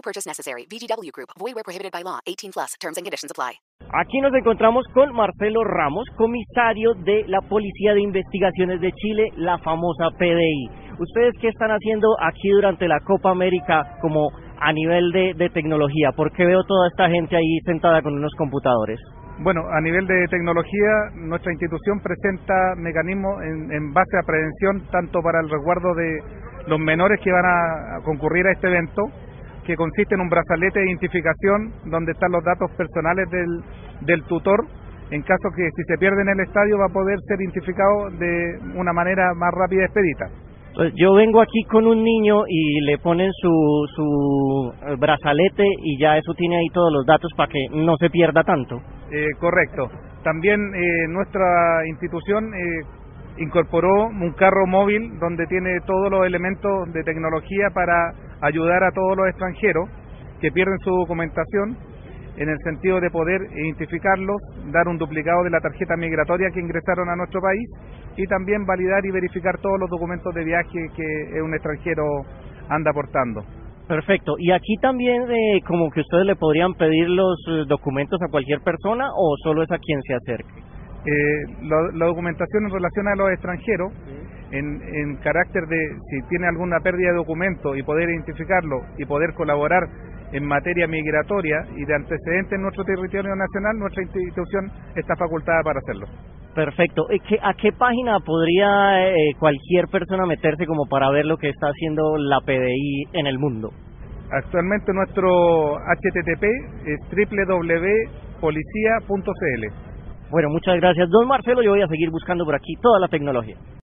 No purchase necessary. VGW Group. Void where prohibited by law. 18 plus. Terms and conditions apply. Aquí nos encontramos con Marcelo Ramos, comisario de la Policía de Investigaciones de Chile, la famosa PDI. ¿Ustedes qué están haciendo aquí durante la Copa América como a nivel de, de tecnología? ¿Por qué veo toda esta gente ahí sentada con unos computadores? Bueno, a nivel de tecnología, nuestra institución presenta mecanismos en, en, base a prevención tanto para el resguardo de los menores que van a concurrir a este evento, que consiste en un brazalete de identificación donde están los datos personales del, del tutor, en caso que si se pierde en el estadio va a poder ser identificado de una manera más rápida y expedita. Pues yo vengo aquí con un niño y le ponen su, su brazalete y ya eso tiene ahí todos los datos para que no se pierda tanto. Eh, correcto. También eh, nuestra institución eh, incorporó un carro móvil donde tiene todos los elementos de tecnología para ayudar a todos los extranjeros que pierden su documentación en el sentido de poder identificarlos, dar un duplicado de la tarjeta migratoria que ingresaron a nuestro país y también validar y verificar todos los documentos de viaje que un extranjero anda portando. Perfecto. ¿Y aquí también eh, como que ustedes le podrían pedir los eh, documentos a cualquier persona o solo es a quien se acerque? Eh, lo, la documentación en relación a los extranjeros, en, en carácter de si tiene alguna pérdida de documento y poder identificarlo y poder colaborar en materia migratoria y de antecedentes en nuestro territorio nacional, nuestra institución está facultada para hacerlo. Perfecto. ¿A qué página podría eh, cualquier persona meterse como para ver lo que está haciendo la PDI en el mundo? Actualmente nuestro HTTP es www.policía.cl. Bueno, muchas gracias. Don Marcelo, yo voy a seguir buscando por aquí toda la tecnología.